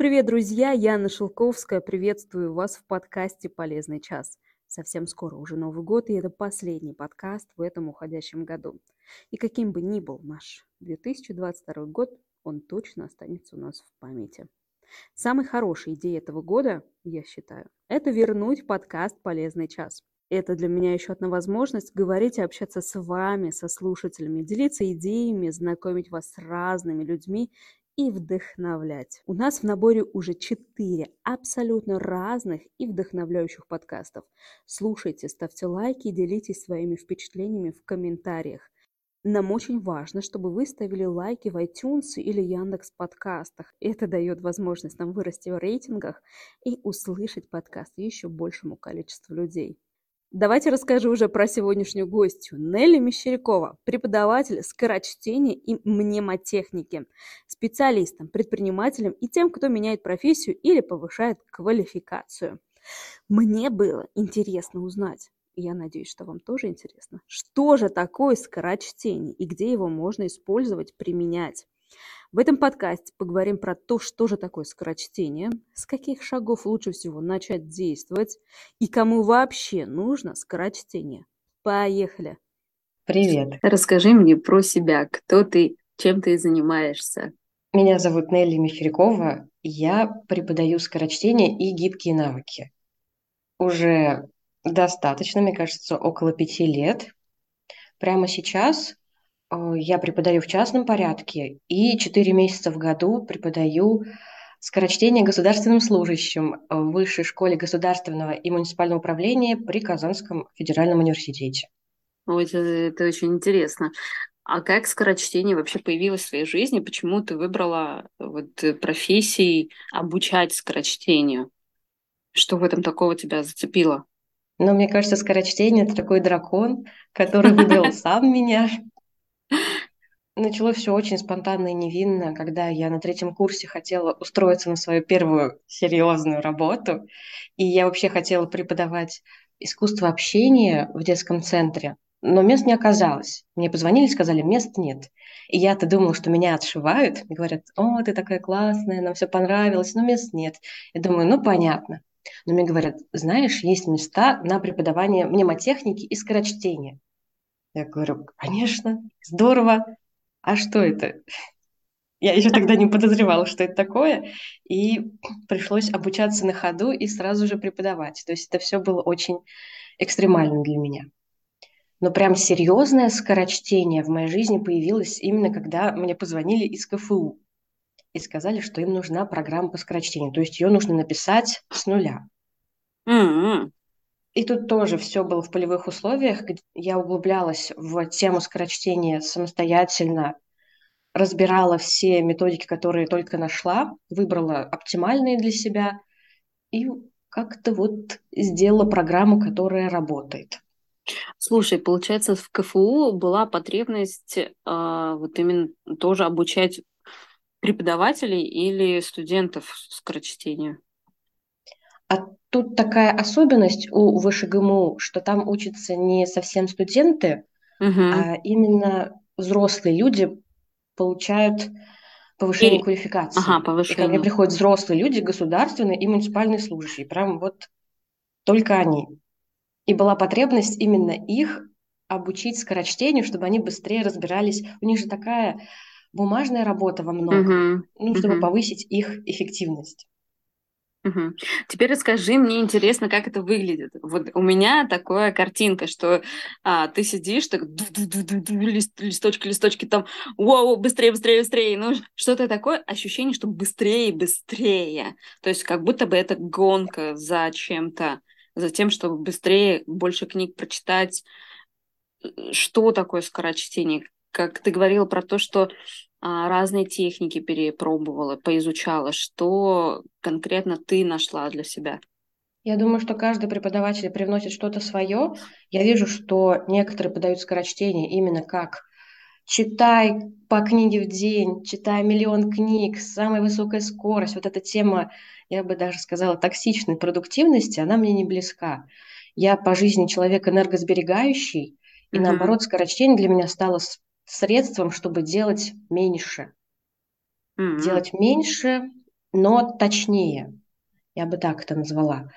Привет, друзья! Яна Шелковская. Приветствую вас в подкасте «Полезный час». Совсем скоро уже Новый год, и это последний подкаст в этом уходящем году. И каким бы ни был наш 2022 год, он точно останется у нас в памяти. Самой хорошей идеей этого года, я считаю, это вернуть подкаст «Полезный час». Это для меня еще одна возможность говорить и общаться с вами, со слушателями, делиться идеями, знакомить вас с разными людьми и вдохновлять. У нас в наборе уже четыре абсолютно разных и вдохновляющих подкастов. Слушайте, ставьте лайки и делитесь своими впечатлениями в комментариях. Нам очень важно, чтобы вы ставили лайки в iTunes или Яндекс подкастах. Это дает возможность нам вырасти в рейтингах и услышать подкаст еще большему количеству людей. Давайте расскажу уже про сегодняшнюю гостью. Нелли Мещерякова, преподаватель скорочтения и мнемотехники, специалистом, предпринимателем и тем, кто меняет профессию или повышает квалификацию. Мне было интересно узнать, я надеюсь, что вам тоже интересно, что же такое скорочтение и где его можно использовать, применять. В этом подкасте поговорим про то, что же такое скорочтение, с каких шагов лучше всего начать действовать и кому вообще нужно скорочтение. Поехали! Привет! Расскажи мне про себя, кто ты, чем ты занимаешься. Меня зовут Нелли Меферякова, я преподаю скорочтение и гибкие навыки. Уже достаточно, мне кажется, около пяти лет. Прямо сейчас я преподаю в частном порядке и 4 месяца в году преподаю скорочтение государственным служащим в Высшей школе государственного и муниципального управления при Казанском федеральном университете. Ой, это, это очень интересно. А как скорочтение вообще появилось в своей жизни? Почему ты выбрала вот профессией обучать скорочтению? Что в этом такого тебя зацепило? Ну, мне кажется, скорочтение – это такой дракон, который выбрал сам меня Началось все очень спонтанно и невинно, когда я на третьем курсе хотела устроиться на свою первую серьезную работу, и я вообще хотела преподавать искусство общения в детском центре, но мест не оказалось. Мне позвонили, сказали, мест нет. И я-то думала, что меня отшивают, и говорят, о, ты такая классная, нам все понравилось, но мест нет. Я думаю, ну, понятно. Но мне говорят, знаешь, есть места на преподавание мнемотехники и скорочтения. Я говорю, конечно, здорово, а что это? Я еще тогда не подозревала, что это такое, и пришлось обучаться на ходу и сразу же преподавать. То есть это все было очень экстремально для меня. Но прям серьезное скорочтение в моей жизни появилось именно когда мне позвонили из КФУ и сказали, что им нужна программа по скорочтению. То есть ее нужно написать с нуля. Mm-hmm. И тут тоже все было в полевых условиях, я углублялась в тему скорочтения самостоятельно, разбирала все методики, которые только нашла, выбрала оптимальные для себя и как-то вот сделала программу, которая работает. Слушай, получается, в КФУ была потребность э, вот именно тоже обучать преподавателей или студентов скорочтению? А тут такая особенность у ВШГМУ, что там учатся не совсем студенты, угу. а именно взрослые люди получают повышение и... квалификации. Ага, повышение. И ко мне приходят взрослые люди, государственные и муниципальные служащие. Прям вот только они. И была потребность именно их обучить скорочтению, чтобы они быстрее разбирались. У них же такая бумажная работа во многом, угу. ну, чтобы угу. повысить их эффективность. Теперь расскажи, мне интересно, как это выглядит. Вот у меня такая картинка, что а, ты сидишь, так лист, листочки, листочки, там, вау, быстрее, быстрее, быстрее. Ну, что-то такое, ощущение, что быстрее, быстрее. То есть как будто бы это гонка за чем-то, за тем, чтобы быстрее, больше книг прочитать. Что такое скорочтение? Как ты говорила про то, что разные техники перепробовала, поизучала. Что конкретно ты нашла для себя? Я думаю, что каждый преподаватель привносит что-то свое. Я вижу, что некоторые подают скорочтение именно как читай по книге в день, читай миллион книг, самая высокая скорость. Вот эта тема, я бы даже сказала, токсичной продуктивности, она мне не близка. Я по жизни человек энергосберегающий, и наоборот, скорочтение для меня стало средством, чтобы делать меньше. Mm-hmm. Делать меньше но точнее. Я бы так это назвала.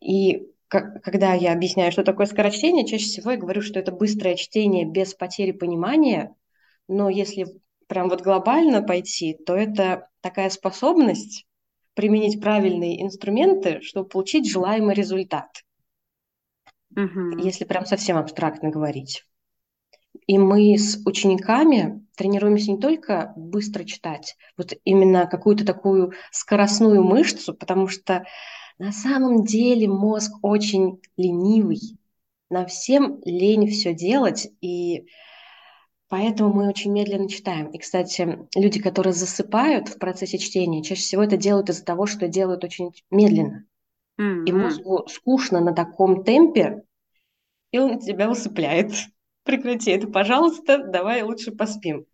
И как, когда я объясняю, что такое скорочтение, чаще всего я говорю, что это быстрое чтение без потери понимания, но если прям вот глобально пойти, то это такая способность применить правильные инструменты, чтобы получить желаемый результат. Мгм. Если прям совсем абстрактно говорить. И мы с учениками тренируемся не только быстро читать, вот именно какую-то такую скоростную мышцу, потому что на самом деле мозг очень ленивый. Нам всем лень все делать, и поэтому мы очень медленно читаем. И, кстати, люди, которые засыпают в процессе чтения, чаще всего это делают из-за того, что делают очень медленно. И М. мозгу скучно на таком темпе, и он тебя усыпляет. Прекрати это, пожалуйста, давай лучше поспим.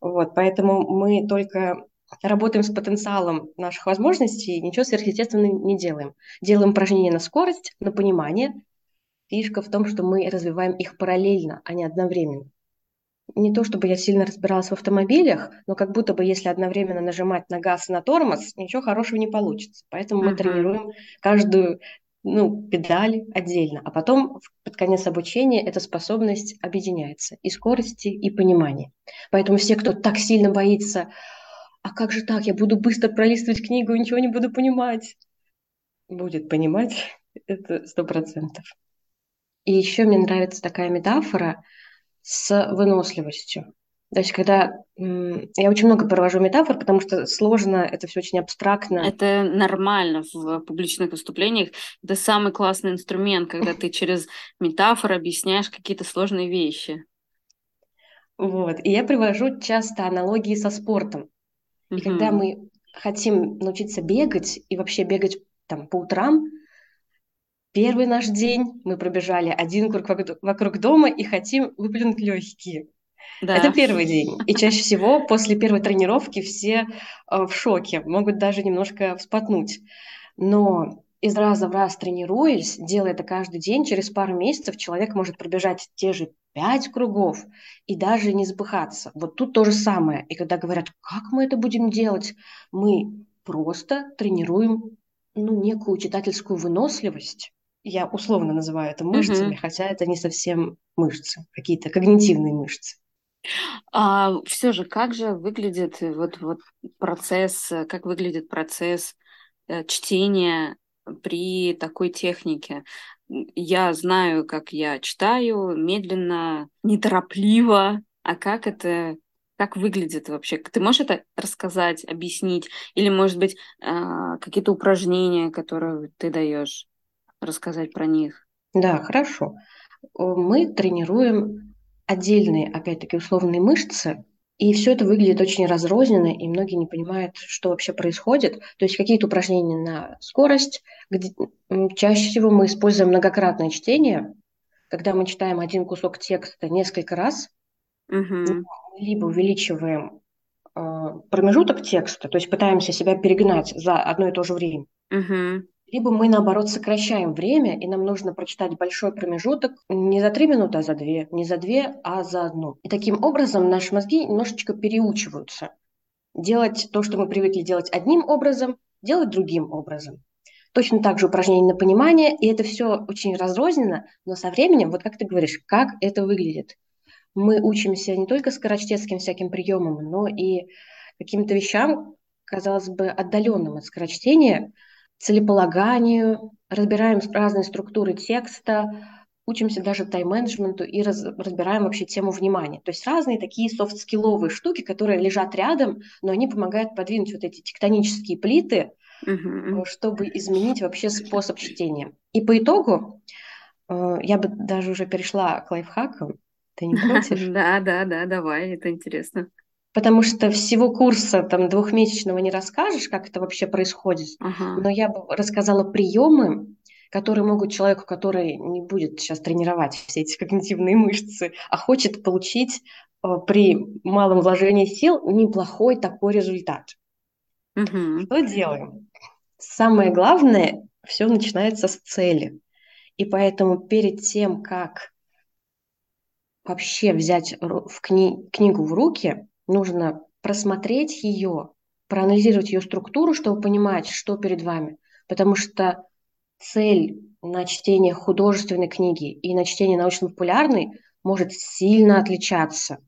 Вот, поэтому мы только работаем с потенциалом наших возможностей, ничего сверхъестественного не делаем. Делаем упражнения на скорость, на понимание. Фишка в том, что мы развиваем их параллельно, а не одновременно. Не то чтобы я сильно разбиралась в автомобилях, но как будто бы если одновременно нажимать на газ и на тормоз, ничего хорошего не получится. Поэтому мы Мгм. тренируем каждую ну, педаль отдельно, а потом под конец обучения эта способность объединяется и скорости, и понимания. Поэтому все, кто так сильно боится, а как же так, я буду быстро пролистывать книгу ничего не буду понимать, будет понимать, это сто процентов. И еще мне нравится такая метафора с выносливостью. То есть, когда я очень много провожу метафор, потому что сложно, это все очень абстрактно. Это нормально в публичных выступлениях. Это самый классный инструмент, когда ты через метафоры объясняешь какие-то сложные вещи. Вот. И я привожу часто аналогии со спортом. И когда мы хотим научиться бегать и вообще бегать там по утрам, первый наш день мы пробежали один круг вокруг дома и хотим выплюнуть легкие. Это Да. первый день. И чаще всего после первой тренировки все э, в шоке, могут даже немножко вспотнуть. Но из раза в раз тренируясь, делая это каждый день, через пару месяцев человек может пробежать те же пять кругов и даже не запыхаться. Вот тут то же самое. И когда говорят, как мы это будем делать, мы просто тренируем ну, некую читательскую выносливость. Я условно называю это мышцами, Мгм. хотя это не совсем мышцы, какие-то когнитивные мышцы. А все же, как же выглядит э, вот, вот процесс, э, как выглядит процесс э, чтения при такой технике? Я знаю, как я читаю, медленно, неторопливо, а как это, как выглядит вообще? Ты можешь это рассказать, объяснить? Или, может быть, а, какие-то упражнения, которые ты даешь, рассказать про них? Да, хорошо. Мы тренируем отдельные, опять-таки, условные мышцы, и все это выглядит очень разрозненно, и многие не понимают, что вообще происходит. То есть какие-то упражнения на скорость, где чаще всего мы используем многократное чтение, когда мы читаем один кусок текста несколько раз, Угу, либо увеличиваем э, промежуток текста, то есть пытаемся себя перегнать за одно и то же время, угу, либо мы, наоборот, сокращаем время, и нам нужно прочитать большой промежуток не за три минуты, а за две, не за две, а за одну. И таким образом наши мозги немножечко переучиваются. Делать то, что мы привыкли делать одним образом, делать другим образом. Точно так же упражнения на понимание, и это все очень разрозненно, но со временем, вот как ты говоришь, как это выглядит. Мы учимся не только скорочтецким всяким приемам, но и каким-то вещам, казалось бы, отдаленным от скорочтения, целеполаганию, разбираем разные структуры текста, учимся даже тайм-менеджменту и раз, разбираем вообще тему внимания. То есть разные такие софт-скилловые штуки, которые лежат рядом, но они помогают подвинуть вот эти тектонические плиты, угу. чтобы изменить вообще способ чтения. И по итогу э, я бы даже уже перешла к лайфхакам. Ты не против? Да, да, да, давай, это интересно. Потому что всего курса там двухмесячного не расскажешь, как это вообще происходит. Ага. Но я бы рассказала приемы, которые могут человеку, который не будет сейчас тренировать все эти когнитивные мышцы, а хочет получить э, при малом вложении сил неплохой такой результат. Угу. Что делаем? Самое главное, все начинается с цели. И поэтому перед тем, как вообще взять в кни- книгу в руки, нужно просмотреть ее проанализировать ее структуру, чтобы понимать, что перед вами. Потому что цель на чтение художественной книги и на чтение научно-популярной может сильно отличаться.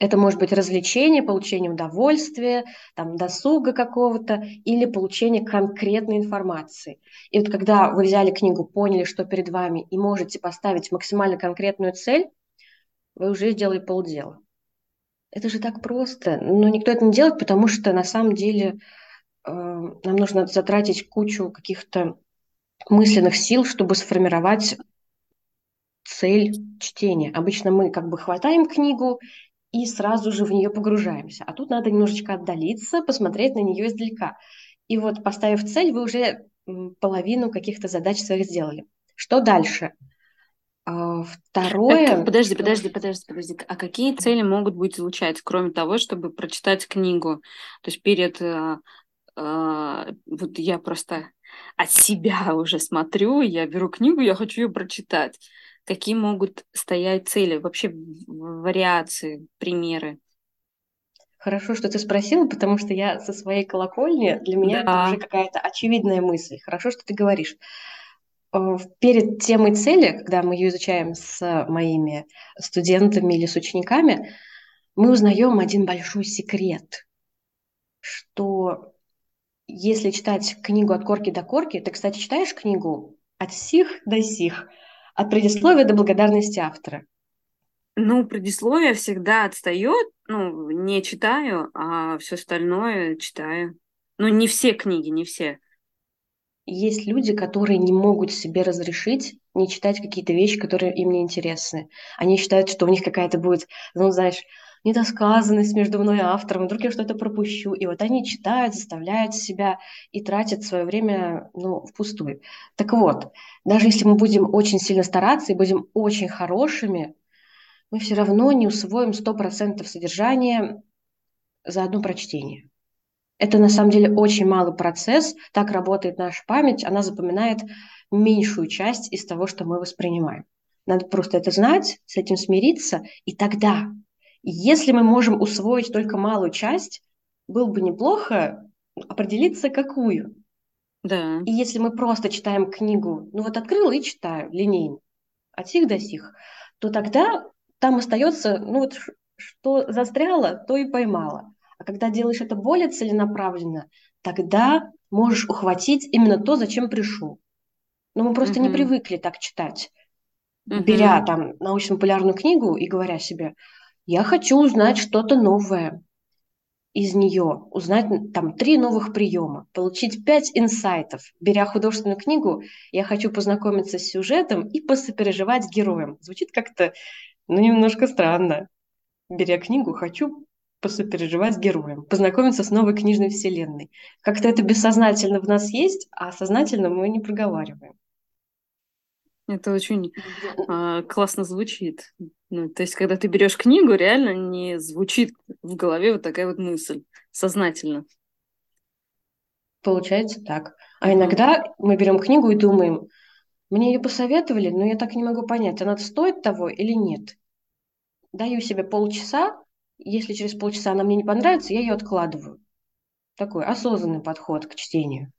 Это может быть развлечение, получение удовольствия, там, досуга какого-то или получение конкретной информации. И вот когда вы взяли книгу, поняли, что перед вами, и можете поставить максимально конкретную цель, вы уже сделали полдела. Это же так просто. Но никто это не делает, потому что на самом деле э, нам нужно затратить кучу каких-то мысленных сил, чтобы сформировать цель чтения. Обычно мы как бы хватаем книгу и сразу же в нее погружаемся. А тут надо немножечко отдалиться, посмотреть на нее издалека. И вот поставив цель, вы уже половину каких-то задач своих сделали. Что дальше? А, второе... Подожди, подожди, подожди, подожди. А какие цели могут быть звучать, кроме того, чтобы прочитать книгу? То есть перед... А, а, вот я просто от себя уже смотрю, я беру книгу, я хочу ее прочитать какие могут стоять цели, вообще вариации, примеры? Хорошо, что ты спросила, потому что я со своей колокольни, для меня да. это уже какая-то очевидная мысль. Хорошо, что ты говоришь. Э, перед темой цели, когда мы ее изучаем с моими студентами или с учениками, мы узнаем один большой секрет, что если читать книгу от корки до корки, ты, кстати, читаешь книгу от сих до сих, от предисловия до благодарности автора? Ну, предисловие всегда отстает, ну, не читаю, а все остальное читаю. Ну, не все книги, не все. Есть люди, которые не могут себе разрешить не читать какие-то вещи, которые им не интересны. Они считают, что у них какая-то будет, ну, знаешь, недосказанность между мной и автором, вдруг я что-то пропущу. И вот они читают, заставляют себя и тратят свое время ну, впустую. Так вот, даже если мы будем очень сильно стараться и будем очень хорошими, мы все равно не усвоим 100% содержания за одно прочтение. Это на самом деле очень малый процесс, так работает наша память, она запоминает меньшую часть из того, что мы воспринимаем. Надо просто это знать, с этим смириться, и тогда если мы можем усвоить только малую часть, было бы неплохо определиться, какую. Да. И если мы просто читаем книгу, ну вот открыла и читаю линейно, от сих до сих, то тогда там остается, ну вот что застряло, то и поймала. А когда делаешь это более целенаправленно, тогда можешь ухватить именно то, зачем пришел. Но мы просто угу. не привыкли так читать. Угу. Беря там научно-популярную книгу и говоря себе, я хочу узнать что-то новое из нее, узнать там три новых приема, получить пять инсайтов. Беря художественную книгу, я хочу познакомиться с сюжетом и посопереживать героем. Звучит как-то, ну, немножко странно. Беря книгу, хочу посопереживать с героем, познакомиться с новой книжной вселенной. Как-то это бессознательно в нас есть, а сознательно мы не проговариваем. Это очень э, классно звучит. Ну, то есть, когда ты берешь книгу, реально не звучит в голове вот такая вот мысль сознательно. Получается так. А иногда мы берем книгу и думаем, мне ее посоветовали, но я так не могу понять, она стоит того или нет. Даю себе полчаса, если через полчаса она мне не понравится, я ее откладываю. Такой осознанный подход к чтению.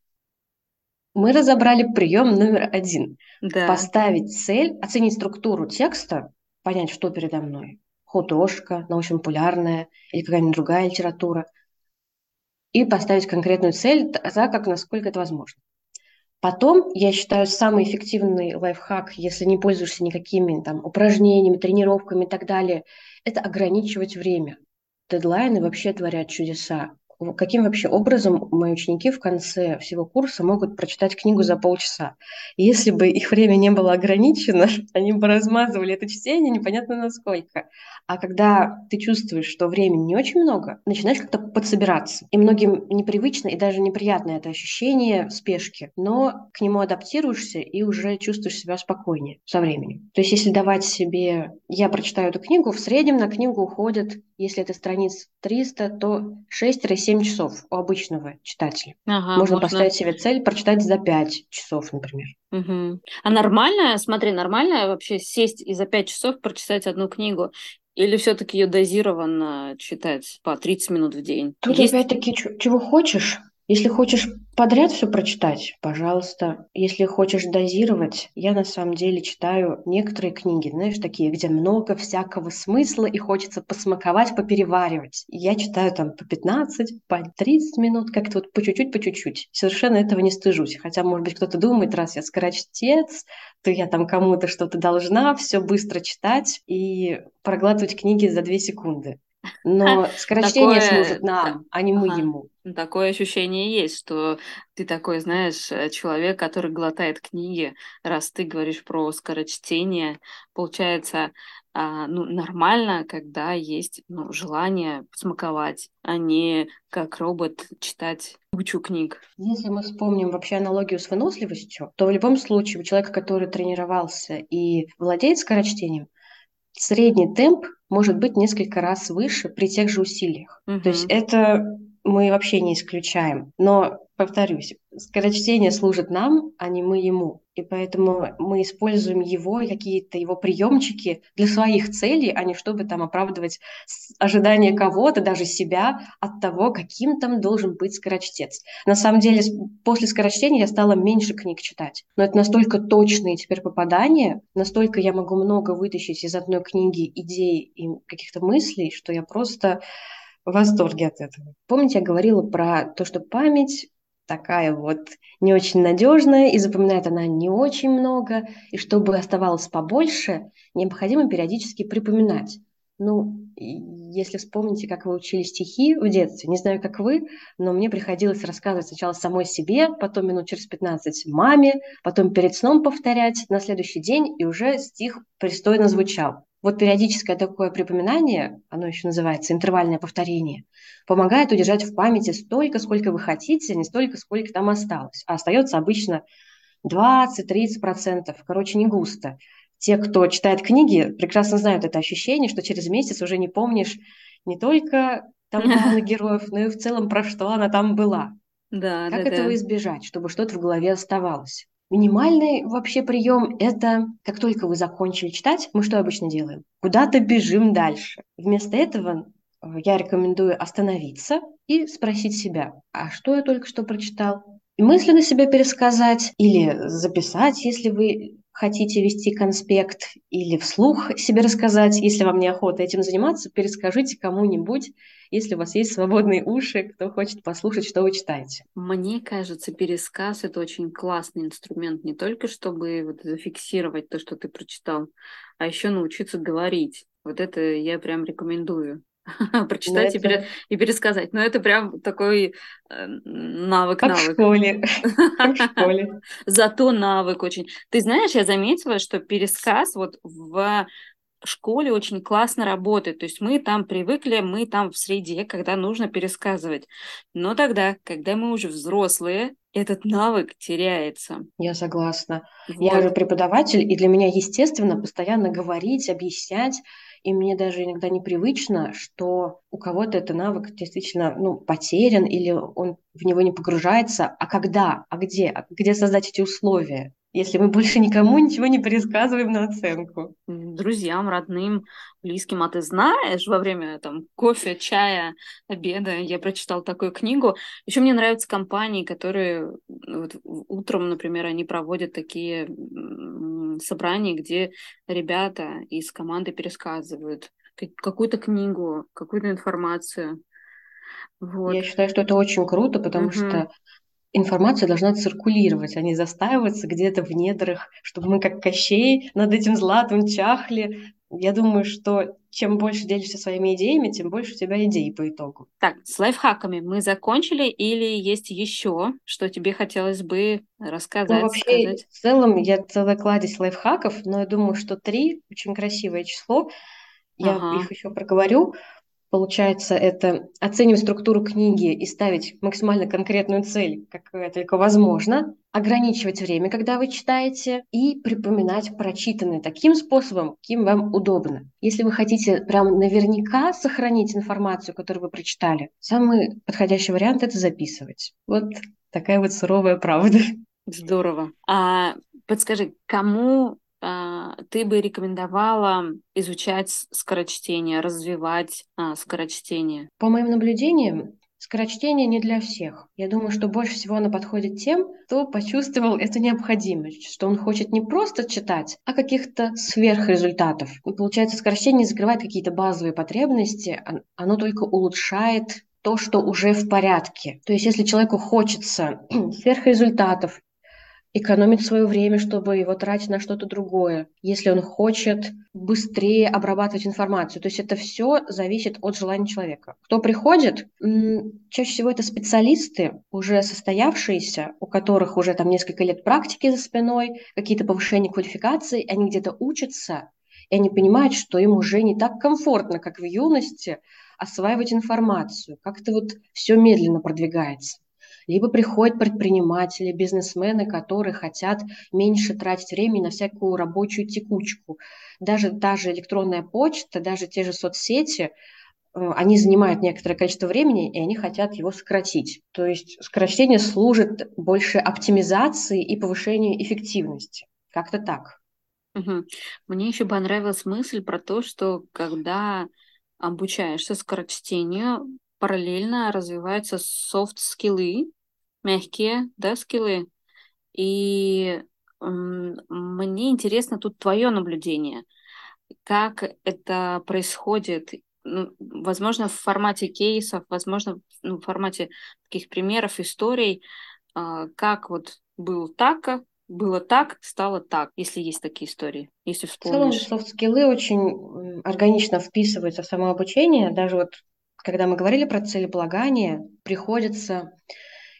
Мы разобрали прием номер один. Да. Поставить цель, оценить структуру текста, понять, что передо мной. Художка, научно-популярная или какая-нибудь другая литература. И поставить конкретную цель так, как насколько это возможно. Потом, я считаю, самый эффективный лайфхак, если не пользуешься никакими там, упражнениями, тренировками и так далее, это ограничивать время. Дедлайны вообще творят чудеса каким вообще образом мои ученики в конце всего курса могут прочитать книгу за полчаса. И если бы их время не было ограничено, они бы размазывали это чтение непонятно насколько. А когда ты чувствуешь, что времени не очень много, начинаешь как-то подсобираться. И многим непривычно и даже неприятно это ощущение спешки, но к нему адаптируешься и уже чувствуешь себя спокойнее со временем. То есть если давать себе... Я прочитаю эту книгу, в среднем на книгу уходит, если это страниц 300, то 6-7 7 часов у обычного читателя. Ага, можно, можно поставить себе цель прочитать за 5 часов, например. Угу. А нормально, смотри, нормально вообще сесть и за 5 часов прочитать одну книгу? Или все-таки ее дозированно читать по 30 минут в день? Тут Есть... опять-таки чего хочешь. Если хочешь подряд все прочитать, пожалуйста. Если хочешь дозировать, я на самом деле читаю некоторые книги, знаешь, такие, где много всякого смысла и хочется посмаковать, попереваривать. Я читаю там по 15, по 30 минут, как-то вот по чуть-чуть, по чуть-чуть. Совершенно этого не стыжусь. Хотя, может быть, кто-то думает, раз я скорочтец, то я там кому-то что-то должна, все быстро читать и проглатывать книги за две секунды. Но скорочтение Такое... служит нам, а не мы ага. ему. Такое ощущение есть, что ты такой, знаешь, э, человек, который глотает книги, раз ты говоришь про скорочтение. Получается, а, ну, нормально, когда есть ну, желание смаковать, а не как робот читать кучу книг. Если мы вспомним вообще аналогию с выносливостью, то в любом случае у человека, который тренировался и владеет скорочтением, средний темп может быть несколько раз выше при тех же усилиях. Угу. То есть это мы вообще не исключаем. Но, повторюсь, скорочтение служит нам, а не мы ему. И поэтому мы используем его, какие-то его приемчики для своих целей, а не чтобы там оправдывать ожидания кого-то, даже себя, от того, каким там должен быть скорочтец. На самом деле, после скорочтения я стала меньше книг читать. Но это настолько точные теперь попадания, настолько я могу много вытащить из одной книги идей и каких-то мыслей, что я просто в восторге от этого. Помните, я говорила про то, что память такая вот не очень надежная, и запоминает она не очень много, и чтобы оставалось побольше, необходимо периодически припоминать. Ну, если вспомните, как вы учили стихи в детстве, не знаю, как вы, но мне приходилось рассказывать сначала самой себе, потом минут через 15 маме, потом перед сном повторять на следующий день, и уже стих пристойно звучал. Вот периодическое такое припоминание, оно еще называется интервальное повторение, помогает удержать в памяти столько, сколько вы хотите, не столько, сколько там осталось. А остается обычно 20-30%, короче, не густо. Те, кто читает книги, прекрасно знают это ощущение, что через месяц уже не помнишь не только там главных героев, но и в целом про что она там была. Да, как да, этого да. избежать, чтобы что-то в голове оставалось? Минимальный вообще прием – это как только вы закончили читать, мы что обычно делаем? Куда-то бежим дальше. Вместо этого э, я рекомендую остановиться и спросить себя, а что я только что прочитал? И мысленно себя пересказать или записать, если вы хотите вести конспект, или вслух себе рассказать, если вам неохота этим заниматься, перескажите кому-нибудь, если у вас есть свободные уши, кто хочет послушать, что вы читаете. Мне кажется, пересказ – это очень классный инструмент, не только чтобы вот зафиксировать то, что ты прочитал, а еще научиться говорить. Вот это я прям рекомендую. прочитать это... и, пере... и пересказать. Но это прям такой э, навык, как навык. В школе. как в школе. Зато навык очень. Ты знаешь, я заметила, что пересказ вот в школе очень классно работает. То есть мы там привыкли, мы там в среде, когда нужно пересказывать. Но тогда, когда мы уже взрослые, этот навык теряется. Я согласна. Вот. Я же преподаватель, и для меня, естественно, постоянно говорить, объяснять, и мне даже иногда непривычно, что у кого-то этот навык действительно ну, потерян или он в него не погружается. А когда? А где? А где создать эти условия? Если мы больше никому ничего не пересказываем на оценку. Друзьям, родным, близким. А ты знаешь, во время там кофе, чая, обеда я прочитал такую книгу. Еще мне нравятся компании, которые вот, утром, например, они проводят такие собрания, где ребята из команды пересказывают какую-то книгу, какую-то информацию. Вот. Я считаю, что это очень круто, потому угу. что информация должна циркулировать, а не застаиваться где-то в недрах, чтобы мы как Кощей над этим златом чахли. Я думаю, что чем больше делишься своими идеями, тем больше у тебя идей по итогу. Так, с лайфхаками мы закончили или есть еще, что тебе хотелось бы рассказать? Ну, вообще, сказать? в целом, я целая кладезь лайфхаков, но я думаю, что три очень красивое число. Я ага. их еще проговорю. Получается, это оценивать структуру книги и ставить максимально конкретную цель, какая только возможно, ограничивать время, когда вы читаете, и припоминать прочитанное таким способом, каким вам удобно. Если вы хотите прям наверняка сохранить информацию, которую вы прочитали, самый подходящий вариант – это записывать. Вот такая вот суровая правда. Здорово. А подскажи, кому ты бы рекомендовала изучать скорочтение, развивать а, скорочтение? По моим наблюдениям, Скорочтение не для всех. Я думаю, что больше всего оно подходит тем, кто почувствовал эту необходимость, что он хочет не просто читать, а каких-то сверхрезультатов. И получается, скорочтение закрывает какие-то базовые потребности, оно только улучшает то, что уже в порядке. То есть, если человеку хочется сверхрезультатов, экономить свое время, чтобы его тратить на что-то другое, если он хочет быстрее обрабатывать информацию. То есть это все зависит от желания человека. Кто приходит, чаще всего это специалисты, уже состоявшиеся, у которых уже там несколько лет практики за спиной, какие-то повышения квалификации, они где-то учатся, и они понимают, что им уже не так комфортно, как в юности, осваивать информацию. Как-то вот все медленно продвигается либо приходят предприниматели, бизнесмены, которые хотят меньше тратить времени на всякую рабочую текучку. Даже та же электронная почта, даже те же соцсети, э, они занимают некоторое количество времени, и они хотят его сократить. То есть сокращение служит больше оптимизации и повышению эффективности. Как-то так. Угу. Мне еще понравилась мысль про то, что когда обучаешься скорочтению, параллельно развиваются софт-скиллы, мягкие, да, скиллы. И мне интересно тут твое наблюдение. Как это происходит, ну, возможно, в формате кейсов, возможно, ну, в формате таких примеров, историй, а, как вот было так, было так, стало так, если есть такие истории, если вспомнишь. В целом, софт-скиллы очень органично вписываются в самообучение. Даже вот, когда мы говорили про целеполагание, приходится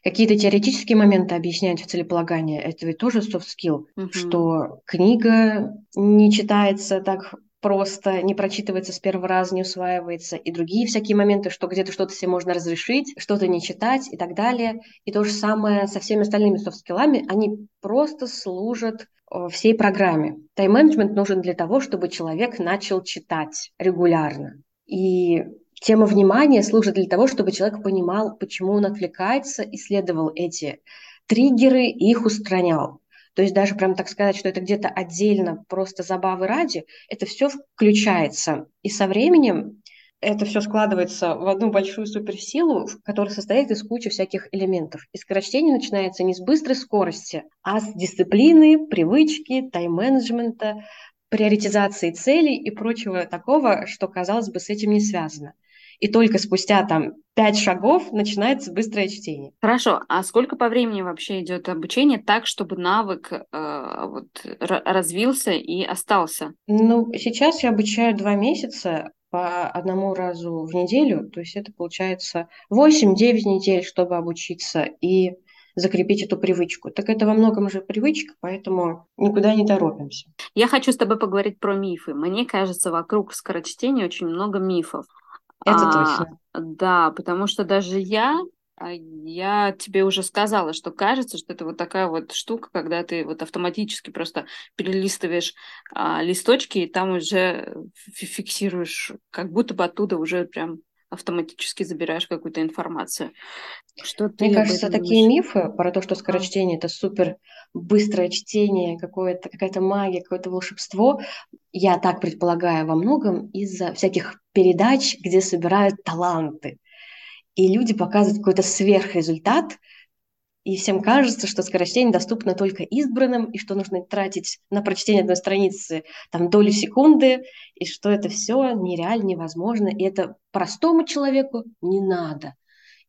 какие-то теоретические моменты объяснять в целеполагании, это ведь тоже soft skill, угу. что книга не читается так просто, не прочитывается с первого раза, не усваивается, и другие всякие моменты, что где-то что-то себе можно разрешить, что-то не читать и так далее. И то же самое со всеми остальными софт-скиллами, они просто служат э, всей программе. Тайм-менеджмент нужен для того, чтобы человек начал читать регулярно. И Тема внимания служит для того, чтобы человек понимал, почему он отвлекается, исследовал эти триггеры и их устранял. То есть даже прям так сказать, что это где-то отдельно, просто забавы ради, это все включается. И со временем это все складывается в одну большую суперсилу, которая состоит из кучи всяких элементов. И скорочтение начинается не с быстрой скорости, а с дисциплины, привычки, тайм-менеджмента, приоритизации целей и прочего такого, что, казалось бы, с этим не связано и только спустя там пять шагов начинается быстрое чтение. Хорошо, а сколько по времени вообще идет обучение так, чтобы навык э, вот, развился и остался? Ну, сейчас я обучаю два месяца по одному разу в неделю, то есть это получается 8-9 недель, чтобы обучиться и закрепить эту привычку. Так это во многом уже привычка, поэтому никуда не торопимся. Я хочу с тобой поговорить про мифы. Мне кажется, вокруг скорочтения очень много мифов. Это а, точно. Да, потому что даже я, а, я тебе уже сказала, что кажется, что это вот такая вот штука, когда ты вот автоматически просто перелистываешь а, листочки, и там уже фиксируешь, как будто бы оттуда уже прям автоматически забираешь какую-то информацию. Что ты Мне кажется, такие мифы про то, что скорочтение это супер быстрое чтение, какое-то, какая-то магия, какое-то волшебство, я так предполагаю во многом из-за всяких передач, где собирают таланты. И люди показывают какой-то сверхрезультат, и всем кажется, что скорочтение доступно только избранным, и что нужно тратить на прочтение одной страницы там долю секунды, и что это все нереально, невозможно, и это простому человеку не надо.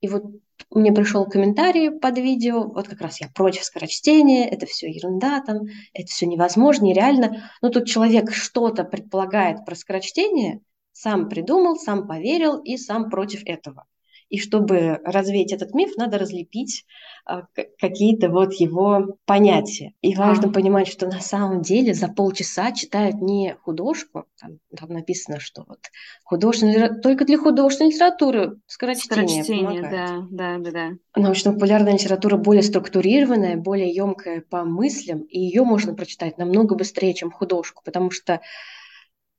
И вот мне пришел комментарий под видео, вот как раз я против скорочтения, это все ерунда, там, это все невозможно, нереально. Но тут человек что-то предполагает про скорочтение, сам придумал, сам поверил и сам против этого. И чтобы развеять этот миф, надо разлепить а, какие-то вот его понятия. И важно а. понимать, что на самом деле за полчаса читают не художку, там, там написано, что вот художественная, только для художественной литературы скорочтение, скорочтение помогает. Да, да, да, да. Научно-популярная литература более структурированная, более емкая по мыслям, и ее можно прочитать намного быстрее, чем художку, потому что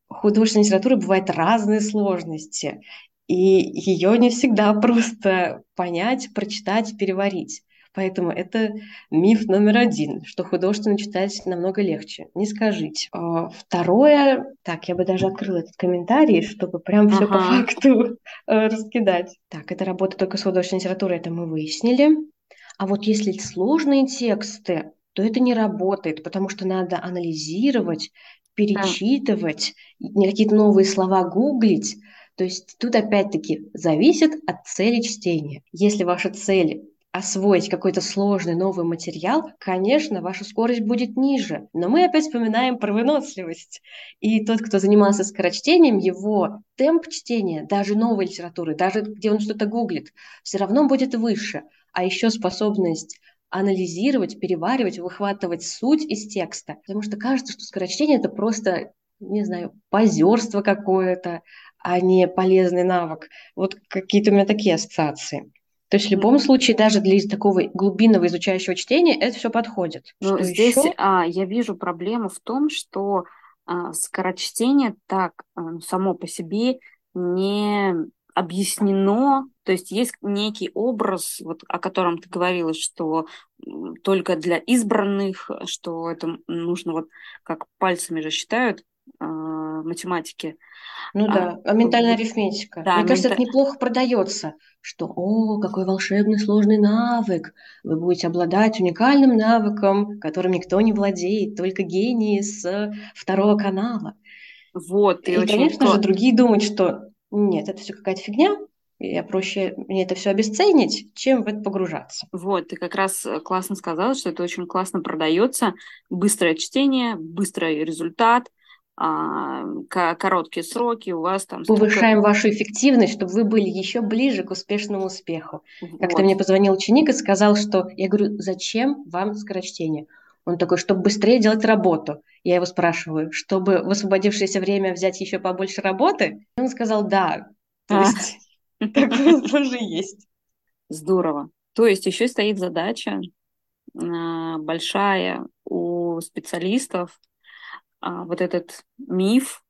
художественной литературы бывают разные сложности и ее не всегда просто понять, прочитать, переварить. Поэтому это миф номер один, что художественно читать намного легче. Не скажите. А, второе, так, я бы даже открыла этот комментарий, чтобы прям все по факту э, раскидать. Так, это работа только с художественной литературой, это мы выяснили. А вот если сложные тексты, то это не работает, потому что надо анализировать, перечитывать, какие-то новые слова гуглить. То есть тут опять-таки зависит от цели чтения. Если ваша цель освоить какой-то сложный новый материал, конечно, ваша скорость будет ниже. Но мы опять вспоминаем про выносливость. И тот, кто занимался скорочтением, его темп чтения, даже новой литературы, даже где он что-то гуглит, все равно будет выше. А еще способность анализировать, переваривать, выхватывать суть из текста. Потому что кажется, что скорочтение – это просто, не знаю, позерство какое-то, а не полезный навык. Вот какие-то у меня такие ассоциации. То есть в любом случае, даже для такого глубинного изучающего чтения это все подходит. Но что здесь еще? а, я вижу проблему в том, что а, скорочтение так а, само по себе не объяснено, то есть есть некий образ, вот, о котором ты говорила, что только для избранных, что это нужно вот как пальцами же считают э, математики, ну а, да, а ментальная арифметика. Да, Мне кажется, это неплохо продается, что «О, какой волшебный сложный навык! Вы будете обладать уникальным навыком, которым никто не владеет, только гении с второго канала». Вот, и, и очень конечно же, другие думают, что нет, это все какая-то фигня, я проще мне это все обесценить, чем в это погружаться. Вот, ты как раз э, классно сказала, что это очень классно продается. Быстрое чтение, быстрый результат – короткие сроки, у вас там... Повышаем столько... вашу эффективность, чтобы вы были еще ближе к успешному успеху. Вот. Как-то мне позвонил ученик и сказал, что... Я говорю, зачем вам скорочтение? Он такой, чтобы быстрее делать работу. Я его спрашиваю, чтобы в освободившееся время взять еще побольше работы? Он сказал, да. То а. есть такое тоже есть. Здорово. То есть еще стоит задача а, большая у специалистов а, вот этот миф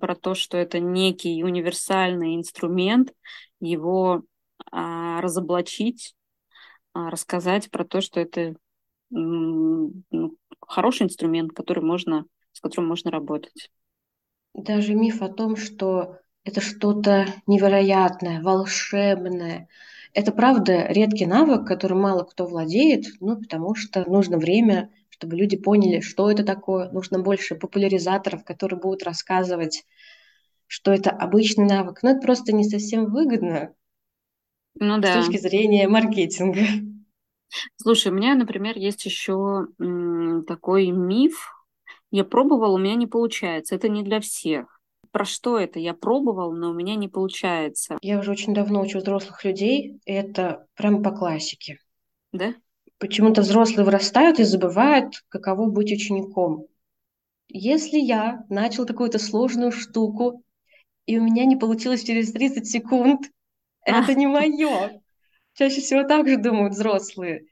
про то, что это некий универсальный инструмент, его а, разоблачить, а, рассказать про то, что это ну, хороший инструмент, который можно, с которым можно работать. Даже миф о том, что это что-то невероятное, волшебное. Это правда редкий навык, которым мало кто владеет, ну, потому что нужно время, чтобы люди поняли, что это такое. Нужно больше популяризаторов, которые будут рассказывать, что это обычный навык. Но это просто не совсем выгодно ну, да. с точки зрения маркетинга. Слушай, у меня, например, есть еще такой миф. Я пробовал, у меня не получается. Это не для всех. Про что это? Я пробовал, но у меня не получается. Я уже очень давно учу взрослых людей. И это прямо по классике. Да? Почему-то взрослые вырастают и забывают, каково быть учеником. Если я начал какую-то сложную штуку, и у меня не получилось через 30 секунд, это не мое. Чаще всего так же думают взрослые,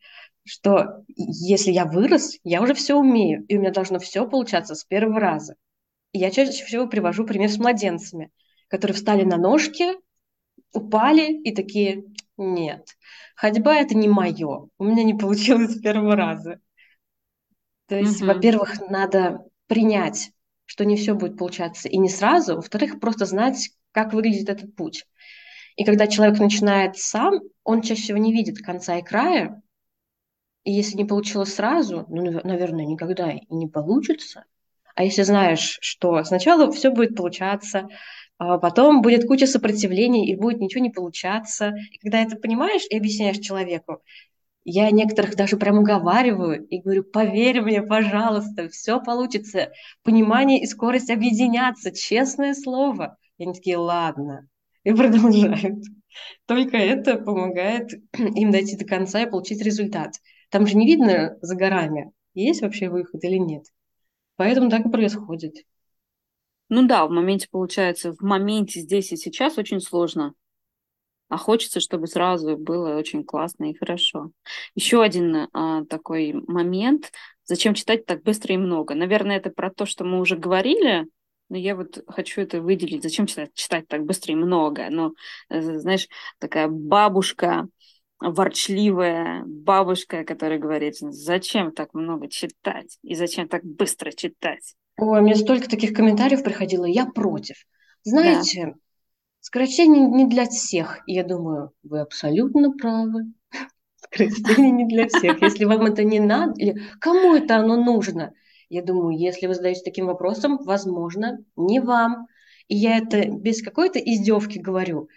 что если я вырос, я уже все умею, и у меня должно все получаться с первого раза. И я чаще всего привожу пример с младенцами, которые встали на ножки, упали и такие, нет, ходьба это не мое. У меня не получилось с первого раза. То есть, угу. во-первых, надо принять, что не все будет получаться, и не сразу. Во-вторых, просто знать, как выглядит этот путь. И когда человек начинает сам, он чаще всего не видит конца и края. И если не получилось сразу, ну, наверное, никогда и не получится. А если знаешь, что сначала все будет получаться, а потом будет куча сопротивлений, и будет ничего не получаться. И когда это понимаешь и объясняешь человеку, я некоторых даже прям уговариваю и говорю, поверь мне, пожалуйста, все получится. Понимание и скорость объединятся, честное слово. И они такие, ладно, и продолжают. Только это помогает им дойти до конца и получить результат. Там же не видно за горами, есть вообще выход или нет. Поэтому так и происходит. Ну да, в моменте получается, в моменте здесь и сейчас очень сложно. А хочется, чтобы сразу было очень классно и хорошо. Еще один а, такой момент. Зачем читать так быстро и много? Наверное, это про то, что мы уже говорили, но я вот хочу это выделить. Зачем читать, читать так быстро и много? Ну, знаешь, такая бабушка ворчливая бабушка, которая говорит, зачем так много читать и зачем так быстро читать. Ой, мне столько таких комментариев приходило, я против. Знаете, да. скорочтение не для всех. И я думаю, вы абсолютно правы. Скорочтение не для всех. Если вам это не надо, или кому это оно нужно? Я думаю, если вы задаете таким вопросом, возможно, не вам. И я это без какой-то издевки говорю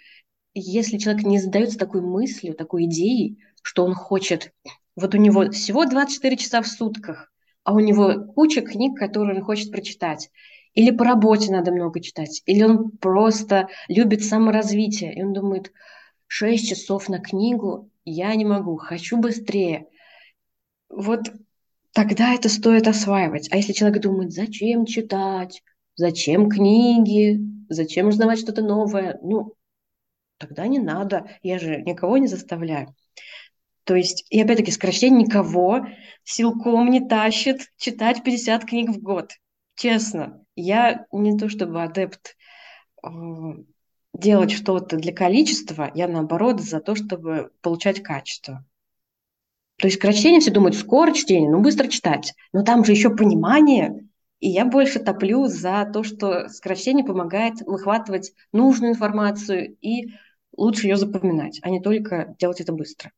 если человек не задается такой мыслью, такой идеей, что он хочет, вот у него всего 24 часа в сутках, а у него куча книг, которые он хочет прочитать, или по работе надо много читать, или он просто любит саморазвитие, и он думает, 6 часов на книгу я не могу, хочу быстрее. Вот тогда это стоит осваивать. А если человек думает, зачем читать, зачем книги, зачем узнавать что-то новое, ну, тогда не надо, я же никого не заставляю. То есть, и опять-таки, сокращение никого силком не тащит читать 50 книг в год. Честно, я не то чтобы адепт э, делать что-то для количества, я наоборот за то, чтобы получать качество. То есть сокращение все думают, скоро чтение, ну быстро читать. Но там же еще понимание, и я больше топлю за то, что сокращение помогает выхватывать нужную информацию и лучше ее запоминать, а не только делать это быстро.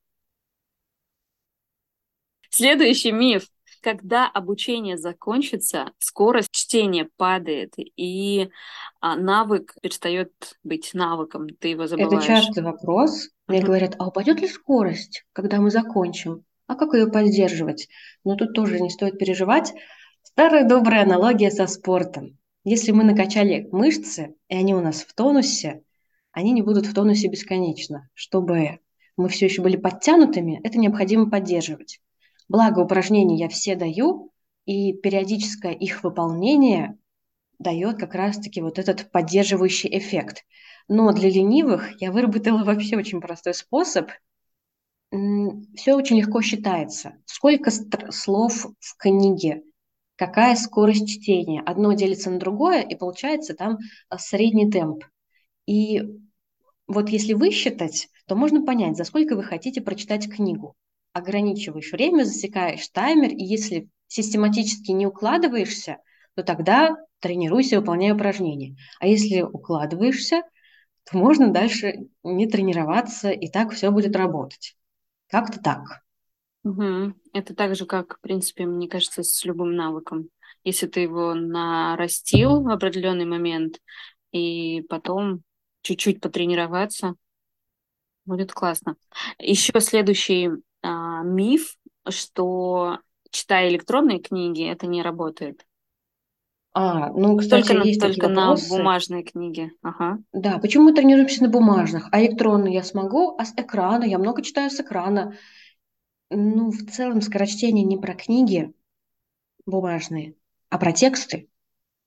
Следующий миф. Когда обучение закончится, скорость чтения падает, и а, навык перестает быть навыком, ты его забываешь. Это частый вопрос. Мне uh-huh. говорят, а упадет ли скорость, когда мы закончим? А как ее поддерживать? Но тут тоже не стоит переживать. Старая добрая аналогия со спортом. Если мы накачали мышцы, и они у нас в тонусе, они не будут в тонусе бесконечно. Чтобы мы все еще были подтянутыми, это необходимо поддерживать. Благо упражнений я все даю, и периодическое их выполнение дает как раз-таки вот этот поддерживающий эффект. Но для ленивых я выработала вообще очень простой способ. Все очень легко считается. Сколько слов в книге, какая скорость чтения. Одно делится на другое, и получается там а, средний темп. И вот если высчитать, то можно понять, за сколько вы хотите прочитать книгу. Ограничиваешь время, засекаешь таймер, и если систематически не укладываешься, то тогда тренируйся, выполняй упражнения. А если укладываешься, то можно дальше не тренироваться, и так все будет работать. Как-то так. Угу. Это так же, как, в принципе, мне кажется, с любым навыком. Если ты его нарастил в определенный момент, и потом чуть-чуть потренироваться, будет классно. Еще следующий а, миф, что читая электронные книги, это не работает. А, ну, кстати, только есть только на вопросы. бумажные книги. Ага. Да, почему мы тренируемся на бумажных, а электронные я смогу, а с экрана, я много читаю с экрана. Ну, в целом, скорочтение не про книги бумажные, а про тексты.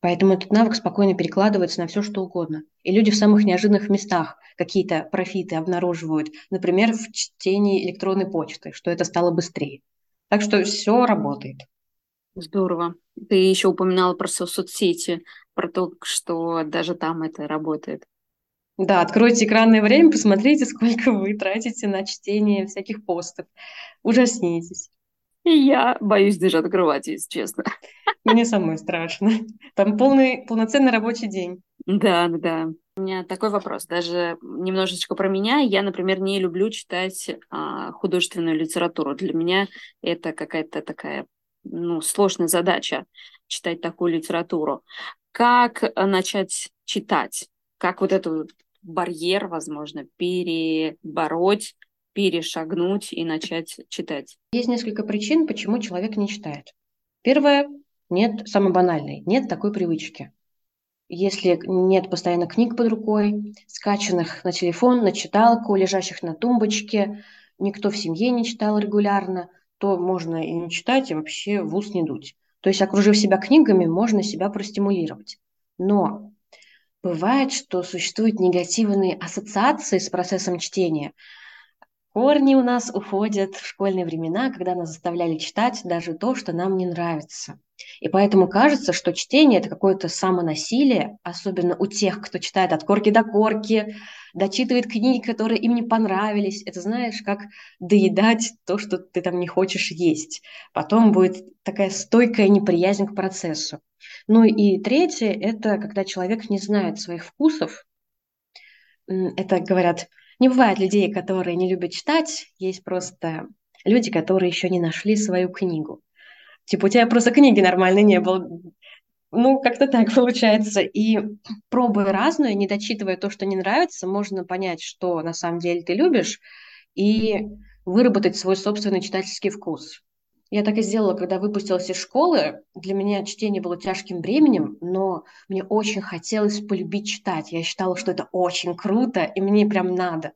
Поэтому этот навык спокойно перекладывается на все, что угодно. И люди в самых неожиданных местах какие-то профиты обнаруживают. Например, в чтении электронной почты, что это стало быстрее. Так что все работает. Здорово. Ты еще упоминала про соцсети, про то, что даже там это работает. Да, откройте экранное время, посмотрите, сколько вы тратите на чтение всяких постов. Ужаснитесь. И я боюсь даже открывать, если честно. Мне самой страшно. Там полный, полноценный рабочий день. Да, да. У меня такой вопрос, даже немножечко про меня. Я, например, не люблю читать а, художественную литературу. Для меня это какая-то такая ну, сложная задача читать такую литературу. Как начать читать? Как вот этот барьер, возможно, перебороть, перешагнуть и начать читать? Есть несколько причин, почему человек не читает. Первое, нет, самое банальное, нет такой привычки. Если нет постоянно книг под рукой, скачанных на телефон, на читалку, лежащих на тумбочке, никто в семье не читал регулярно, то можно и не читать, и вообще в ус не дуть. То есть, окружив себя книгами, можно себя простимулировать. Но бывает, что существуют негативные ассоциации с процессом чтения – Корни у нас уходят в школьные времена, когда нас заставляли читать даже то, что нам не нравится. И поэтому кажется, что чтение – это какое-то самонасилие, особенно у тех, кто читает от корки до корки, дочитывает книги, которые им не понравились. Это знаешь, как доедать то, что ты там не хочешь есть. Потом будет такая стойкая неприязнь к процессу. Ну и третье – это когда человек не знает своих вкусов. Это, говорят, не бывает людей, которые не любят читать, есть просто люди, которые еще не нашли свою книгу. Типа, у тебя просто книги нормальной не было. Ну, как-то так получается. И пробуя разное, не дочитывая то, что не нравится, можно понять, что на самом деле ты любишь, и выработать свой собственный читательский вкус. Я так и сделала, когда выпустилась из школы. Для меня чтение было тяжким бременем, но мне очень хотелось полюбить читать. Я считала, что это очень круто, и мне прям надо.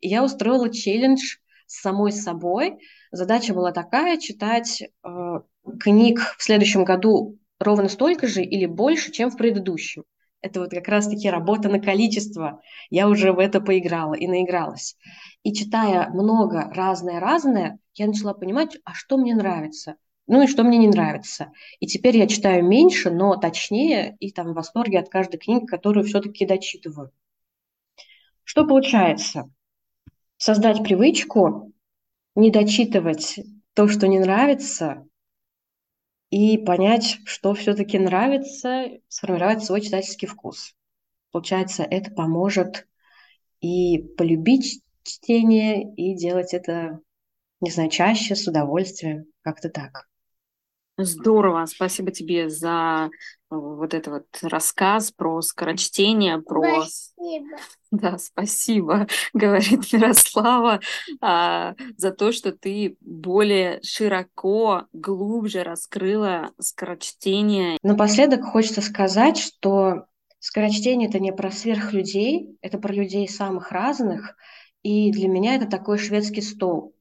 И я устроила челлендж с самой собой. Задача была такая – читать э, книг в следующем году ровно столько же или больше, чем в предыдущем. Это вот как раз-таки работа на количество. Я уже в это поиграла и наигралась. И читая много разное-разное, я начала понимать, а что мне нравится, ну и что мне не нравится. И теперь я читаю меньше, но точнее, и там в восторге от каждой книги, которую все-таки дочитываю. Что получается? Создать привычку, не дочитывать то, что не нравится, и понять, что все-таки нравится, сформировать свой читательский вкус. Получается, это поможет и полюбить чтение, и делать это, не знаю, чаще, с удовольствием, как-то так. Здорово, спасибо тебе за э, вот этот вот рассказ про скорочтение, про... Спасибо. Да, спасибо, говорит Мирослава, а, за то, что ты более широко, глубже раскрыла скорочтение. Напоследок хочется сказать, что скорочтение – это не про сверхлюдей, это про людей самых разных, и для меня это такой шведский стол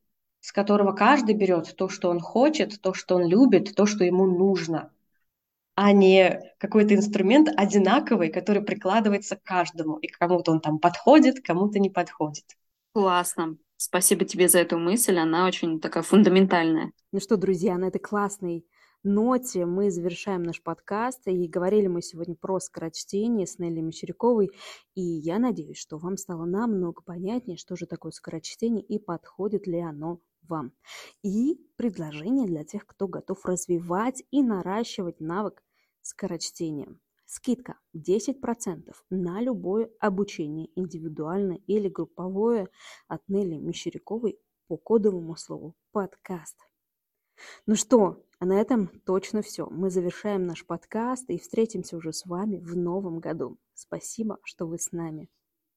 с которого каждый берет то, что он хочет, то, что он любит, то, что ему нужно, а не какой-то инструмент одинаковый, который прикладывается к каждому, и кому-то он там подходит, кому-то не подходит. Классно. Спасибо тебе за эту мысль, она очень такая фундаментальная. Ну что, друзья, на этой классной ноте мы завершаем наш подкаст. И говорили мы сегодня про скорочтение с Нелли Мещеряковой. И я надеюсь, что вам стало намного понятнее, что же такое скорочтение и подходит ли оно вам. И предложение для тех, кто готов развивать и наращивать навык скорочтения. Скидка 10% на любое обучение, индивидуальное или групповое от Нелли Мещеряковой по кодовому слову «подкаст». Ну что, а на этом точно все. Мы завершаем наш подкаст и встретимся уже с вами в новом году. Спасибо, что вы с нами.